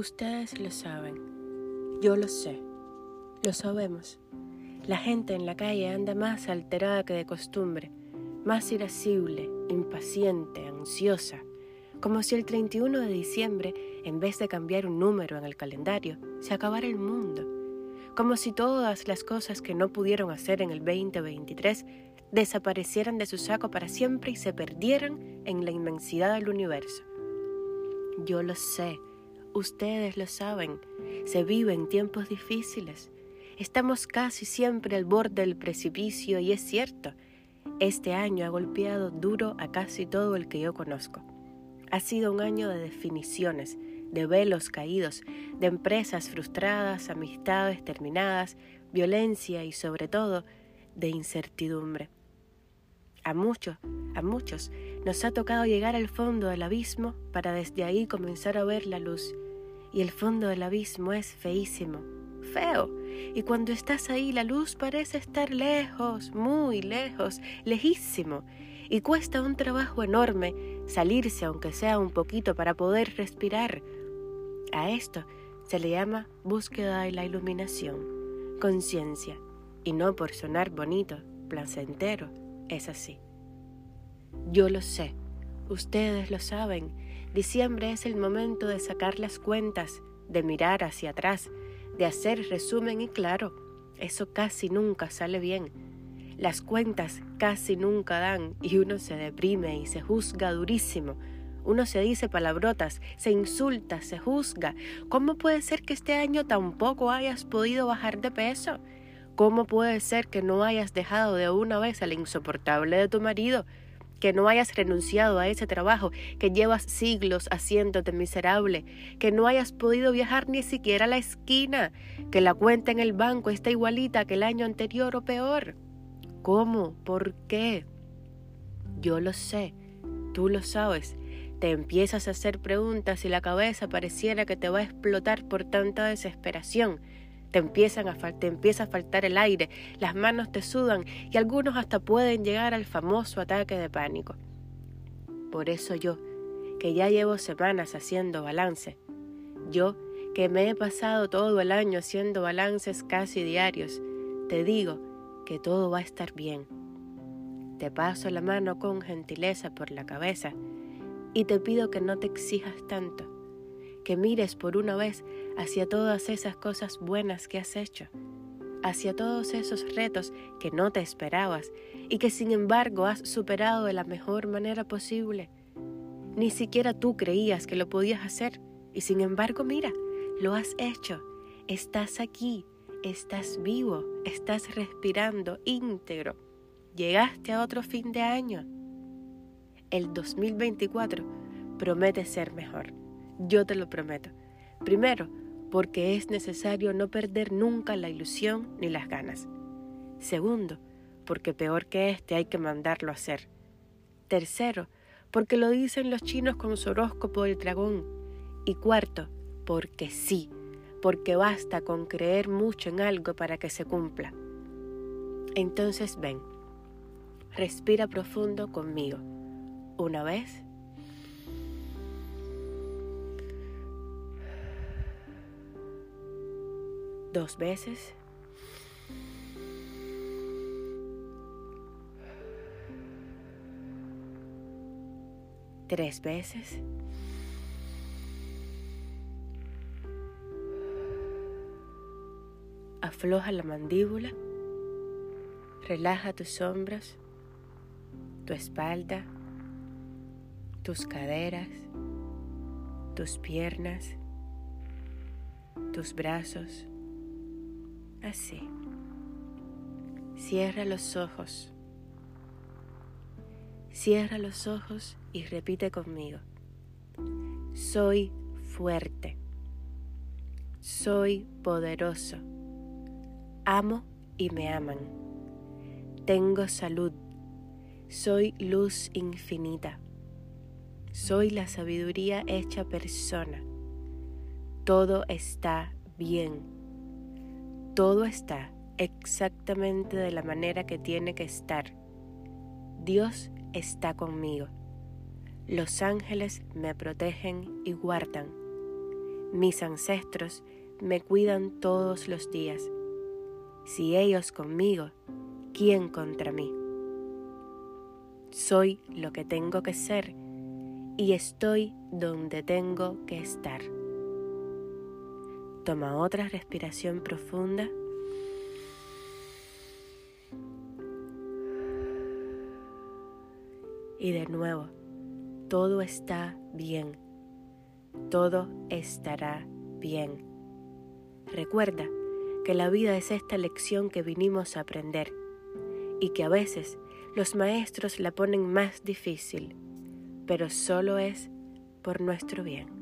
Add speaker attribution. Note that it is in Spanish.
Speaker 1: Ustedes lo saben, yo lo sé, lo sabemos. La gente en la calle anda más alterada que de costumbre, más irascible, impaciente, ansiosa, como si el 31 de diciembre, en vez de cambiar un número en el calendario, se acabara el mundo, como si todas las cosas que no pudieron hacer en el 2023 desaparecieran de su saco para siempre y se perdieran en la inmensidad del universo. Yo lo sé, ustedes lo saben, se vive en tiempos difíciles, Estamos casi siempre al borde del precipicio y es cierto, este año ha golpeado duro a casi todo el que yo conozco. Ha sido un año de definiciones, de velos caídos, de empresas frustradas, amistades terminadas, violencia y sobre todo de incertidumbre. A muchos, a muchos nos ha tocado llegar al fondo del abismo para desde ahí comenzar a ver la luz. Y el fondo del abismo es feísimo, feo. Y cuando estás ahí la luz parece estar lejos, muy lejos, lejísimo. Y cuesta un trabajo enorme salirse aunque sea un poquito para poder respirar. A esto se le llama búsqueda de la iluminación, conciencia. Y no por sonar bonito, placentero, es así. Yo lo sé, ustedes lo saben. Diciembre es el momento de sacar las cuentas, de mirar hacia atrás, de hacer resumen y claro, eso casi nunca sale bien. Las cuentas casi nunca dan y uno se deprime y se juzga durísimo. Uno se dice palabrotas, se insulta, se juzga. ¿Cómo puede ser que este año tampoco hayas podido bajar de peso? ¿Cómo puede ser que no hayas dejado de una vez al insoportable de tu marido? Que no hayas renunciado a ese trabajo, que llevas siglos haciéndote miserable, que no hayas podido viajar ni siquiera a la esquina, que la cuenta en el banco está igualita que el año anterior o peor. ¿Cómo? ¿Por qué? Yo lo sé, tú lo sabes. Te empiezas a hacer preguntas y la cabeza pareciera que te va a explotar por tanta desesperación te, empiezan a te empieza a faltar el aire, las manos te sudan y algunos hasta pueden llegar al famoso ataque de pánico. Por eso yo, que ya llevo semanas haciendo balance, yo que me he pasado todo el año haciendo balances casi diarios, te digo que todo va a estar bien. Te paso la mano con gentileza por la cabeza y te pido que no te exijas tanto que mires por una vez hacia todas esas cosas buenas que has hecho, hacia todos esos retos que no te esperabas y que sin embargo has superado de la mejor manera posible. Ni siquiera tú creías que lo podías hacer y sin embargo mira, lo has hecho, estás aquí, estás vivo, estás respirando íntegro, llegaste a otro fin de año. El 2024 promete ser mejor. Yo te lo prometo. Primero, porque es necesario no perder nunca la ilusión ni las ganas. Segundo, porque peor que este hay que mandarlo a hacer. Tercero, porque lo dicen los chinos con su horóscopo del dragón. Y cuarto, porque sí, porque basta con creer mucho en algo para que se cumpla. Entonces ven, respira profundo conmigo. Una vez dos veces. Tres veces. Afloja la mandíbula. Relaja tus hombros, tu espalda, tus caderas, tus piernas, tus brazos Así. Cierra los ojos. Cierra los ojos y repite conmigo. Soy fuerte. Soy poderoso. Amo y me aman. Tengo salud. Soy luz infinita. Soy la sabiduría hecha persona. Todo está bien todo está exactamente de la manera que tiene que estar. Dios está conmigo. Los ángeles me protegen y guardan. Mis ancestros me cuidan todos los días. Si ellos conmigo, ¿quién contra mí? Soy lo que tengo que ser y estoy donde tengo que estar. Toma otra respiración profunda. Y de nuevo, todo está bien. Todo estará bien. Recuerda que la vida es esta lección que vinimos a aprender y que a veces los maestros la ponen más difícil, pero solo es por nuestro bien.